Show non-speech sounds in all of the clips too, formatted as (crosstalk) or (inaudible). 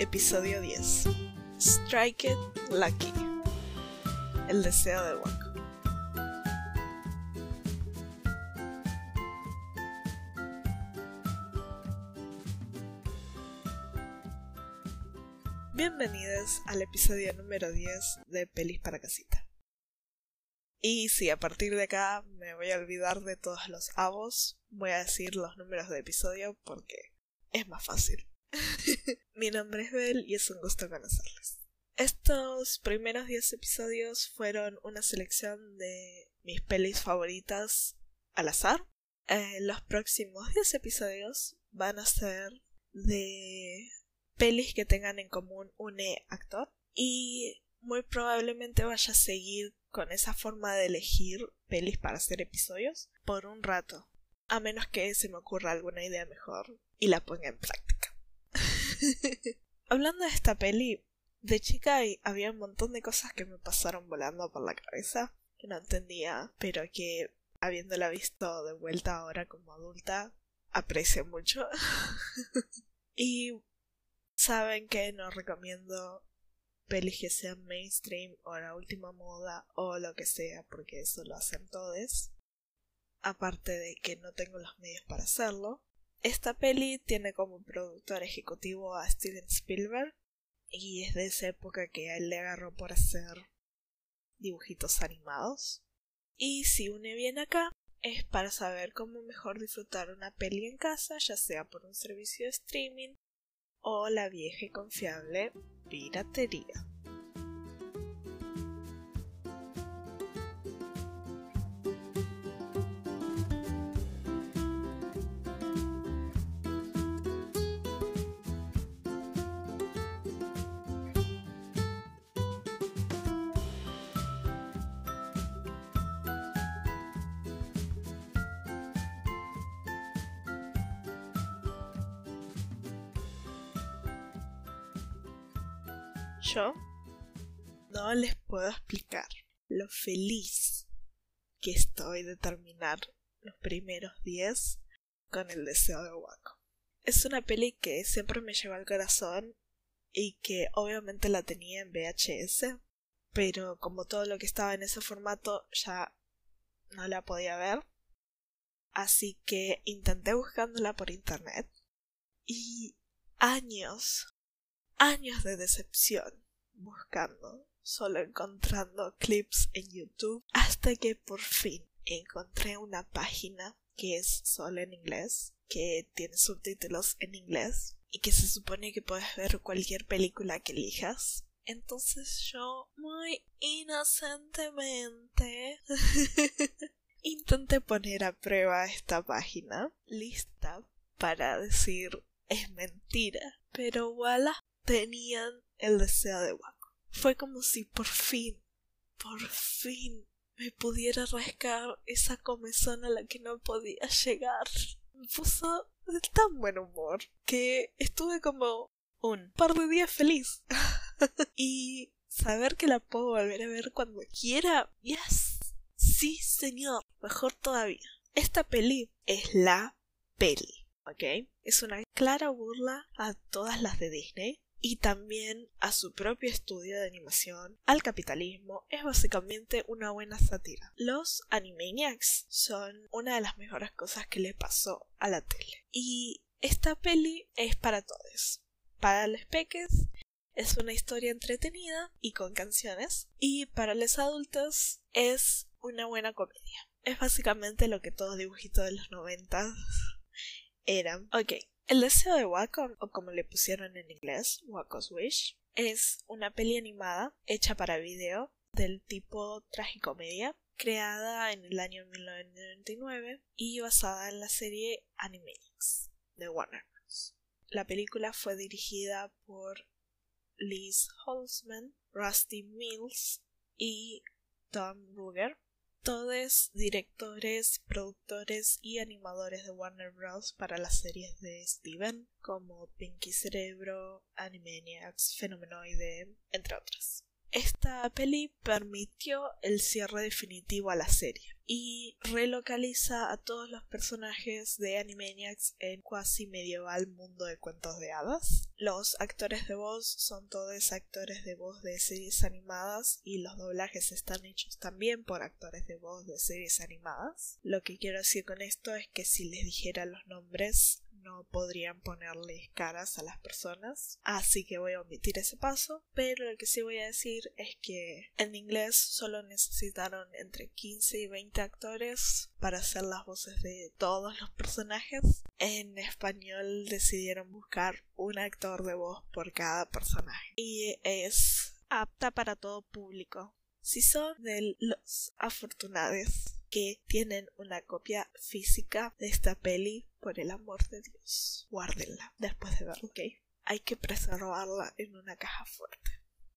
Episodio 10. Strike It Lucky. El deseo de Waco. Bienvenidos al episodio número 10 de Pelis para Casita. Y si a partir de acá me voy a olvidar de todos los avos, voy a decir los números de episodio porque es más fácil. (laughs) Mi nombre es Bel y es un gusto conocerles. Estos primeros 10 episodios fueron una selección de mis pelis favoritas al azar. Eh, los próximos 10 episodios van a ser de pelis que tengan en común un actor y muy probablemente vaya a seguir con esa forma de elegir pelis para hacer episodios por un rato, a menos que se me ocurra alguna idea mejor y la ponga en práctica. (laughs) Hablando de esta peli, de chica había un montón de cosas que me pasaron volando por la cabeza, que no entendía, pero que habiéndola visto de vuelta ahora como adulta, aprecio mucho. (laughs) y saben que no recomiendo pelis que sean mainstream o la última moda o lo que sea, porque eso lo hacen todos. Aparte de que no tengo los medios para hacerlo. Esta peli tiene como productor ejecutivo a Steven Spielberg y es de esa época que a él le agarró por hacer dibujitos animados. Y si une bien acá, es para saber cómo mejor disfrutar una peli en casa, ya sea por un servicio de streaming o la vieja y confiable piratería. Yo no les puedo explicar lo feliz que estoy de terminar los primeros 10 con el deseo de Waco. Es una peli que siempre me lleva al corazón y que obviamente la tenía en VHS, pero como todo lo que estaba en ese formato ya no la podía ver. Así que intenté buscándola por internet y años años de decepción buscando, solo encontrando clips en YouTube, hasta que por fin encontré una página que es solo en inglés, que tiene subtítulos en inglés y que se supone que puedes ver cualquier película que elijas. Entonces yo, muy inocentemente, (laughs) intenté poner a prueba esta página, lista para decir es mentira, pero voilà, tenían el deseo de Waco. Fue como si por fin, por fin me pudiera rascar esa comezón a la que no podía llegar. Me puso de tan buen humor que estuve como un par de días feliz. (laughs) y saber que la puedo volver a ver cuando quiera, yes, sí señor, mejor todavía. Esta peli es la peli, ¿ok? Es una clara burla a todas las de Disney y también a su propio estudio de animación, al capitalismo, es básicamente una buena sátira. Los Animaniacs son una de las mejores cosas que le pasó a la tele. Y esta peli es para todos. Para los peques es una historia entretenida y con canciones. Y para los adultos es una buena comedia. Es básicamente lo que todo dibujito de los 90 eran. Ok, el deseo de Wacom, o como le pusieron en inglés, Waco's Wish, es una peli animada hecha para video del tipo tragicomedia, creada en el año 1999 y basada en la serie Animaniacs de Warner Bros. La película fue dirigida por Liz Holzman, Rusty Mills y Tom Ruger todos directores, productores y animadores de Warner Bros. para las series de Steven, como Pinky Cerebro, Animaniacs, Fenomenoide, entre otras. Esta peli permitió el cierre definitivo a la serie y relocaliza a todos los personajes de Animaniacs en cuasi medieval mundo de cuentos de hadas. Los actores de voz son todos actores de voz de series animadas y los doblajes están hechos también por actores de voz de series animadas. Lo que quiero decir con esto es que si les dijera los nombres no podrían ponerles caras a las personas, así que voy a omitir ese paso, pero lo que sí voy a decir es que en inglés solo necesitaron entre 15 y 20 actores para hacer las voces de todos los personajes. En español decidieron buscar un actor de voz por cada personaje y es apta para todo público. Si son de los afortunados que tienen una copia física de esta peli, por el amor de Dios, guárdenla después de verla, ¿ok? Hay que preservarla en una caja fuerte.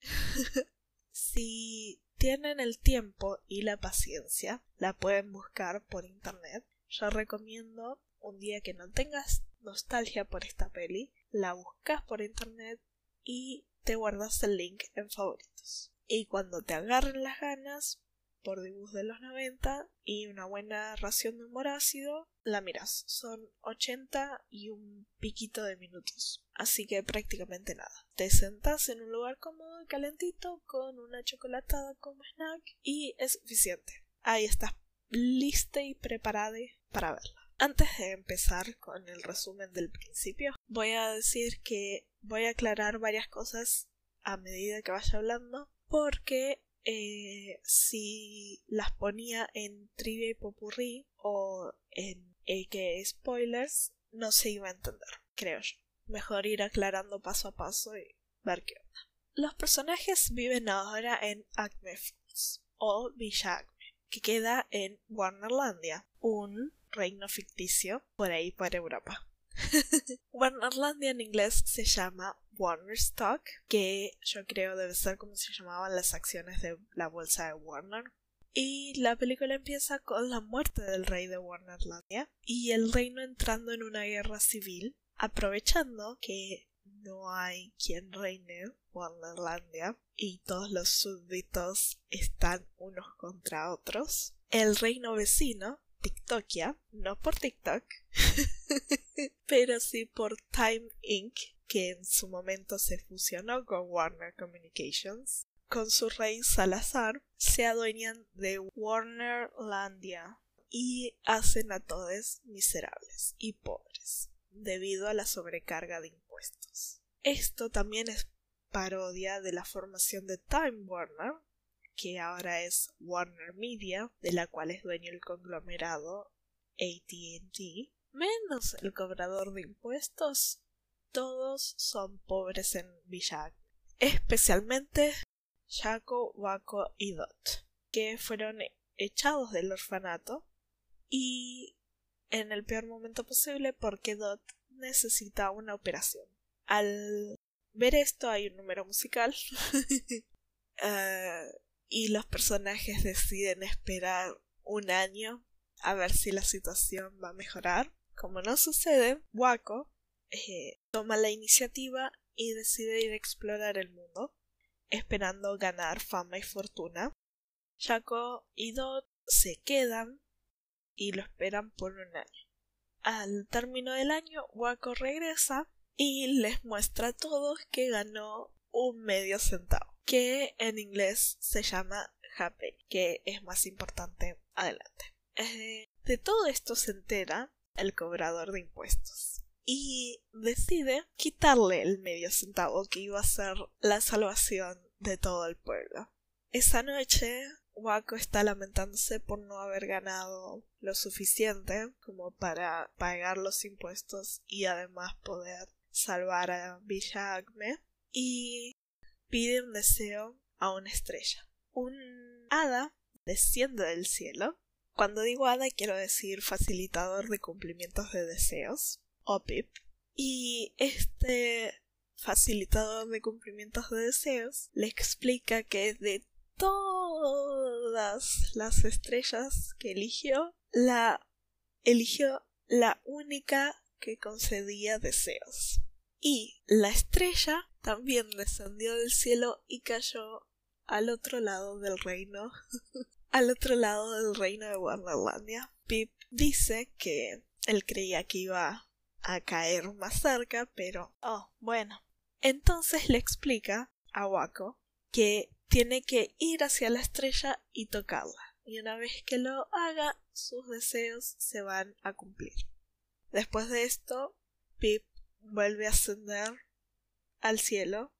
(laughs) si tienen el tiempo y la paciencia, la pueden buscar por internet. Yo recomiendo un día que no tengas nostalgia por esta peli, la buscas por internet y te guardas el link en favoritos. Y cuando te agarren las ganas, por dibujos de los 90 y una buena ración de humor ácido, la miras. Son 80 y un piquito de minutos. Así que prácticamente nada. Te sentas en un lugar cómodo y calentito con una chocolatada como snack y es suficiente. Ahí estás lista y preparada para verla. Antes de empezar con el resumen del principio, voy a decir que voy a aclarar varias cosas a medida que vaya hablando porque eh, si las ponía en trivia y popurrí o en que spoilers, no se iba a entender, creo yo. Mejor ir aclarando paso a paso y ver qué onda. Los personajes viven ahora en Acme Falls o Villa Acme, que queda en Warnerlandia, un reino ficticio por ahí por Europa. (laughs) Warnerlandia en inglés se llama Warner Stock, que yo creo debe ser como se llamaban las acciones de la bolsa de Warner. Y la película empieza con la muerte del rey de Warnerlandia y el reino entrando en una guerra civil, aprovechando que no hay quien reine Warnerlandia y todos los súbditos están unos contra otros. El reino vecino, TikTokia, no por TikTok, (laughs) (laughs) pero sí por Time Inc., que en su momento se fusionó con Warner Communications, con su rey Salazar, se adueñan de Warnerlandia y hacen a todos miserables y pobres debido a la sobrecarga de impuestos. Esto también es parodia de la formación de Time Warner, que ahora es Warner Media, de la cual es dueño el conglomerado ATT, menos el cobrador de impuestos, todos son pobres en Villa especialmente Jaco, Waco y Dot, que fueron echados del orfanato y en el peor momento posible porque Dot necesita una operación. Al ver esto hay un número musical (laughs) eh, y los personajes deciden esperar un año a ver si la situación va a mejorar como no sucede, Waco eh, toma la iniciativa y decide ir a explorar el mundo, esperando ganar fama y fortuna. Jaco y Dot se quedan y lo esperan por un año. Al término del año, Waco regresa y les muestra a todos que ganó un medio centavo, que en inglés se llama happy, que es más importante adelante. Eh, de todo esto se entera el cobrador de impuestos. Y decide quitarle el medio centavo que iba a ser la salvación de todo el pueblo. Esa noche, Waco está lamentándose por no haber ganado lo suficiente como para pagar los impuestos y además poder salvar a Villa Acme y pide un deseo a una estrella. Un hada desciende del cielo cuando digo hada quiero decir facilitador de cumplimientos de deseos, o PIP. Y este facilitador de cumplimientos de deseos le explica que de todas las estrellas que eligió, la eligió la única que concedía deseos. Y la estrella también descendió del cielo y cayó al otro lado del reino, (laughs) al otro lado del reino de Wonderlandia. Pip dice que él creía que iba a caer más cerca, pero... Oh, bueno. Entonces le explica a Wako que tiene que ir hacia la estrella y tocarla. Y una vez que lo haga, sus deseos se van a cumplir. Después de esto, Pip vuelve a ascender al cielo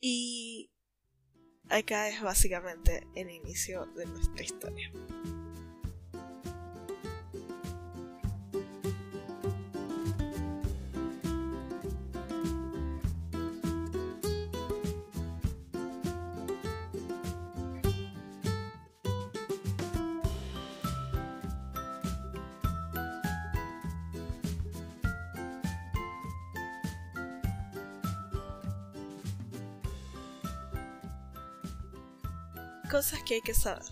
y acá es básicamente el inicio de nuestra historia. Cosas que hay que saber.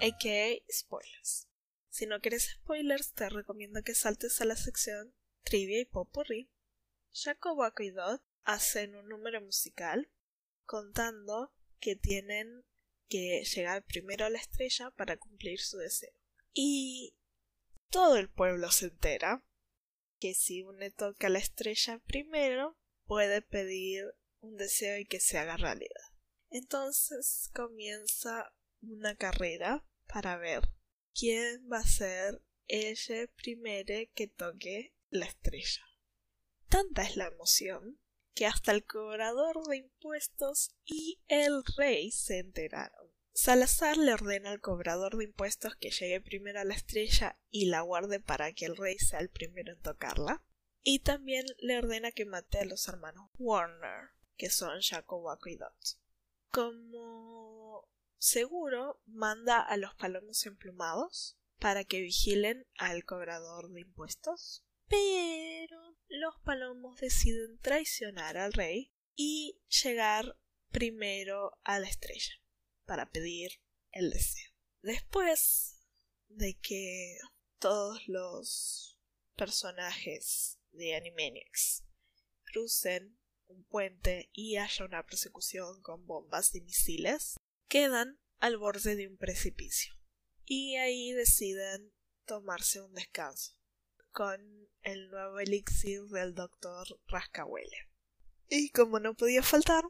AKA spoilers. Si no quieres spoilers, te recomiendo que saltes a la sección Trivia y Popurrí. Jacob y Dot hacen un número musical contando que tienen que llegar primero a la estrella para cumplir su deseo. Y todo el pueblo se entera que si uno toca la estrella primero, puede pedir un deseo y que se haga realidad. Entonces comienza una carrera para ver quién va a ser ese primero que toque la estrella. Tanta es la emoción que hasta el cobrador de impuestos y el rey se enteraron. Salazar le ordena al cobrador de impuestos que llegue primero a la estrella y la guarde para que el rey sea el primero en tocarla. Y también le ordena que mate a los hermanos Warner, que son Jacob, como seguro manda a los palomos emplumados para que vigilen al cobrador de impuestos. Pero los palomos deciden traicionar al rey y llegar primero a la estrella para pedir el deseo. Después de que todos los personajes de Animaniacs crucen un puente y haya una persecución con bombas y misiles, quedan al borde de un precipicio. Y ahí deciden tomarse un descanso con el nuevo elixir del doctor Rascahuele. Y como no podía faltar,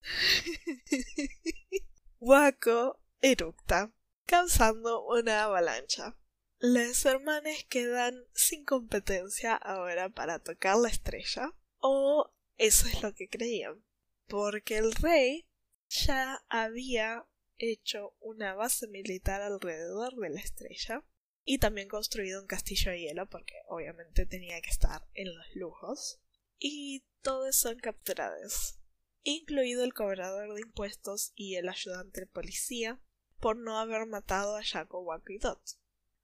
(laughs) Waco eructa, causando una avalancha. Los hermanos quedan sin competencia ahora para tocar la estrella o eso es lo que creían. Porque el rey ya había hecho una base militar alrededor de la estrella y también construido un castillo de hielo porque obviamente tenía que estar en los lujos y todos son capturados incluido el cobrador de impuestos y el ayudante de policía por no haber matado a Jaco Dot.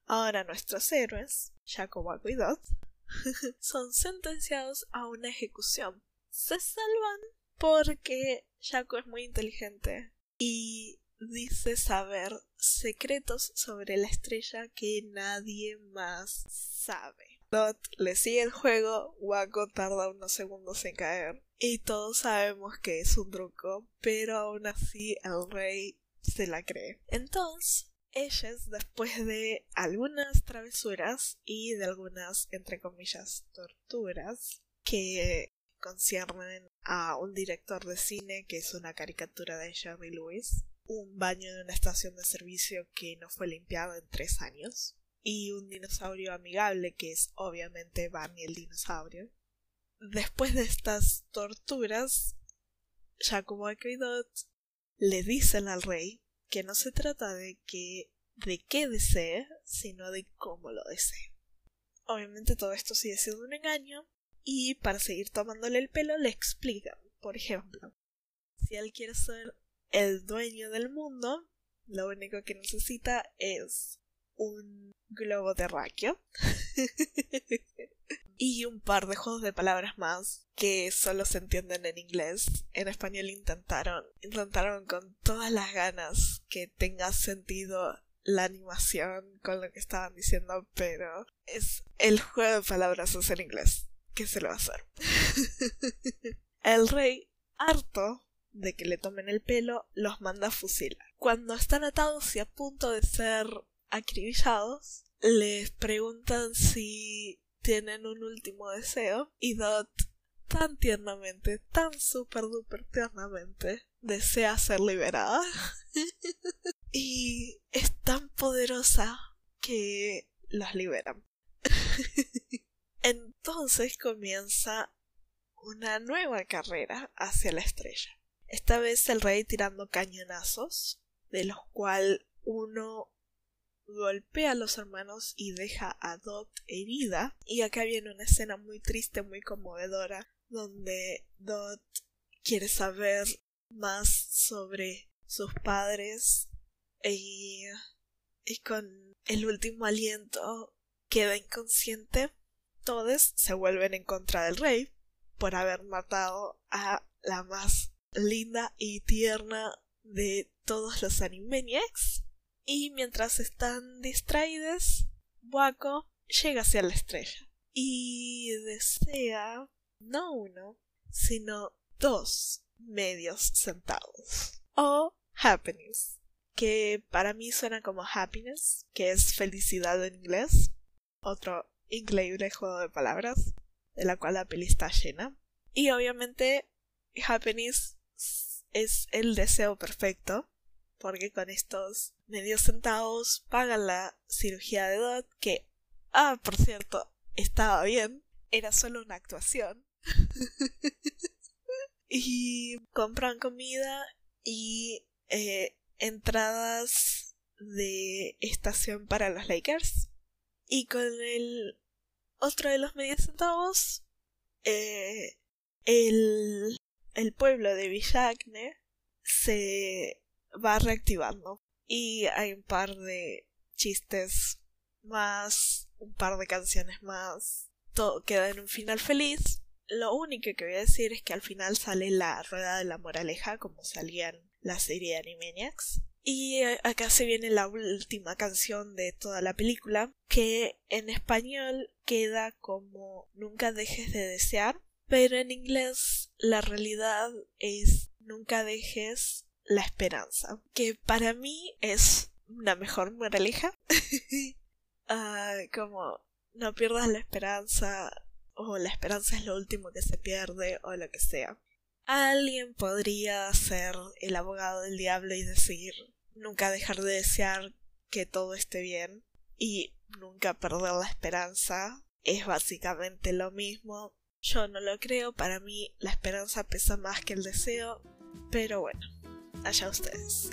Ahora nuestros héroes, Jaco Dot, (laughs) son sentenciados a una ejecución se salvan porque Jaco es muy inteligente y dice saber secretos sobre la estrella que nadie más sabe. Dot le sigue el juego, Waco tarda unos segundos en caer y todos sabemos que es un truco, pero aún así el rey se la cree. Entonces, ellos, después de algunas travesuras y de algunas, entre comillas, torturas, que conciernen a un director de cine que es una caricatura de Jerry Lewis, un baño de una estación de servicio que no fue limpiado en tres años, y un dinosaurio amigable que es obviamente Barney el dinosaurio. Después de estas torturas, Jacobo y Dot le dicen al rey que no se trata de que de qué desee, sino de cómo lo desee. Obviamente todo esto sigue siendo un engaño, y para seguir tomándole el pelo le explican, por ejemplo, si él quiere ser el dueño del mundo, lo único que necesita es un globo terráqueo (laughs) y un par de juegos de palabras más que solo se entienden en inglés. En español intentaron, intentaron con todas las ganas que tenga sentido la animación con lo que estaban diciendo, pero es el juego de palabras es en inglés. ¿Qué se lo va a hacer? (laughs) el rey, harto de que le tomen el pelo, los manda a fusilar. Cuando están atados y a punto de ser acribillados, les preguntan si tienen un último deseo y Dot tan tiernamente, tan super duper tiernamente, desea ser liberada. (laughs) y es tan poderosa que los liberan. (laughs) Entonces comienza una nueva carrera hacia la estrella. Esta vez el rey tirando cañonazos, de los cuales uno golpea a los hermanos y deja a Dot herida. Y acá viene una escena muy triste, muy conmovedora, donde Dot quiere saber más sobre sus padres y, y con el último aliento queda inconsciente. Todos se vuelven en contra del rey por haber matado a la más linda y tierna de todos los Animaniacs. Y mientras están distraídos, Waco llega hacia la estrella y desea no uno, sino dos medios centavos o happiness, que para mí suena como happiness, que es felicidad en inglés, otro increíble juego de palabras, de la cual la peli está llena. Y obviamente happiness es el deseo perfecto, porque con estos medios centavos pagan la cirugía de Dot, que, ah, por cierto, estaba bien, era solo una actuación. (laughs) y compran comida y eh, entradas de estación para los Lakers. Y con el otro de los medios centavos, eh, el, el pueblo de Villacne se va reactivando. Y hay un par de chistes más, un par de canciones más. Todo queda en un final feliz. Lo único que voy a decir es que al final sale la rueda de la moraleja, como salía en la serie de Animaniacs. Y eh, acá se viene la última canción de toda la película, que en español queda como Nunca dejes de desear, pero en inglés la realidad es Nunca dejes la esperanza, que para mí es una mejor moraleja. (laughs) Ah, como no pierdas la esperanza, o la esperanza es lo último que se pierde, o lo que sea. Alguien podría ser el abogado del diablo y decir nunca dejar de desear que todo esté bien y nunca perder la esperanza. Es básicamente lo mismo. Yo no lo creo, para mí la esperanza pesa más que el deseo, pero bueno allá ustedes.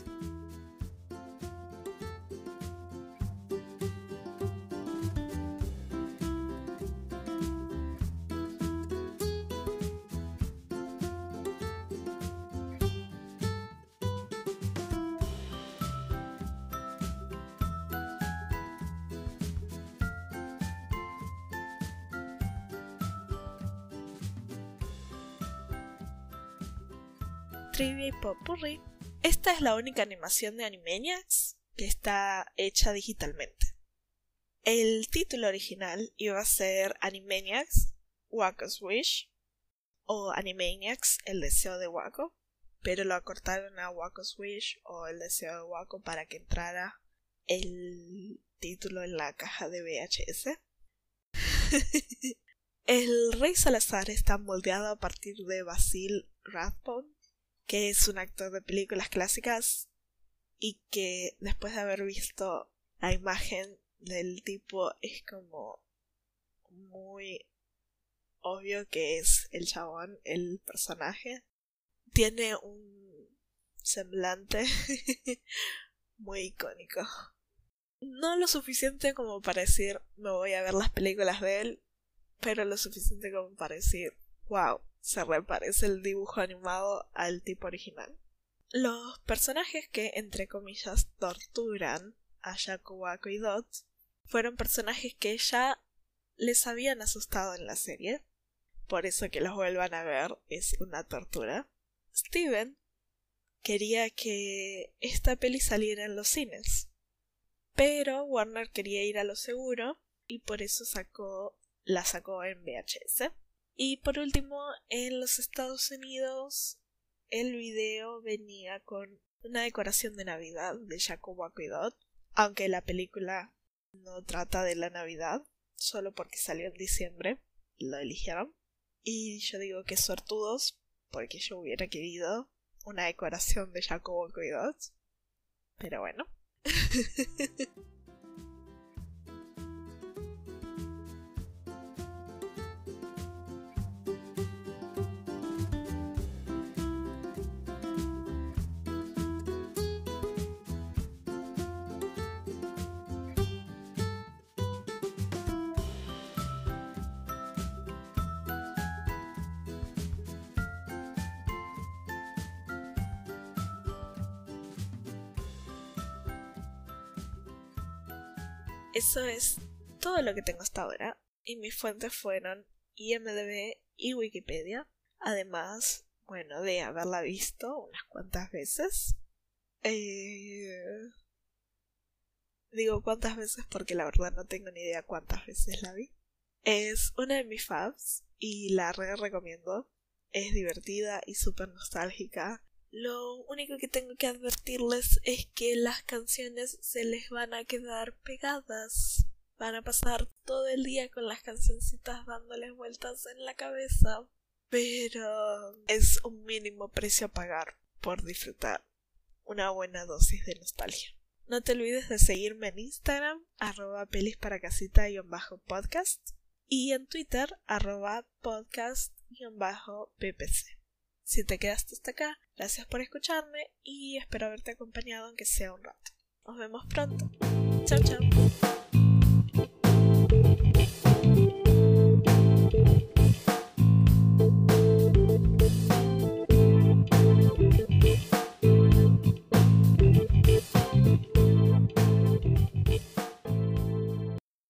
Esta es la única animación de Animaniacs que está hecha digitalmente. El título original iba a ser Animaniacs Waco's Wish o Animaniacs El deseo de Waco, pero lo acortaron a Waco's Wish o El deseo de Waco para que entrara el título en la caja de VHS. (laughs) el Rey Salazar está moldeado a partir de Basil Rathbone, que es un actor de películas clásicas y que después de haber visto la imagen del tipo es como muy obvio que es el chabón, el personaje. Tiene un semblante (laughs) muy icónico. No lo suficiente como para decir me voy a ver las películas de él, pero lo suficiente como para decir wow, se reparece el dibujo animado al tipo original. Los personajes que, entre comillas, torturan a Yakuwako y Dot fueron personajes que ya les habían asustado en la serie, por eso que los vuelvan a ver es una tortura. Steven quería que esta peli saliera en los cines, pero Warner quería ir a lo seguro y por eso sacó la sacó en VHS. Y por último, en los Estados Unidos el video venía con una decoración de Navidad de Jacobo Aquidot, aunque la película no trata de la Navidad, solo porque salió en diciembre, lo eligieron. Y yo digo que sortudos, porque yo hubiera querido una decoración de Jacobo Aquidot. Pero bueno. (laughs) Eso es todo lo que tengo hasta ahora. Y mis fuentes fueron IMDB y Wikipedia. Además, bueno, de haberla visto unas cuantas veces. Eh... Digo cuántas veces porque la verdad no tengo ni idea cuántas veces la vi. Es una de mis faves y la re recomiendo. Es divertida y súper nostálgica. Lo único que tengo que advertirles es que las canciones se les van a quedar pegadas. Van a pasar todo el día con las cancioncitas dándoles vueltas en la cabeza. Pero es un mínimo precio a pagar por disfrutar una buena dosis de nostalgia. No te olvides de seguirme en Instagram, arroba pelis para casita podcast y en Twitter, arroba podcast-ppc. Si te quedaste hasta acá, gracias por escucharme y espero haberte acompañado aunque sea un rato. Nos vemos pronto. Chao, chao.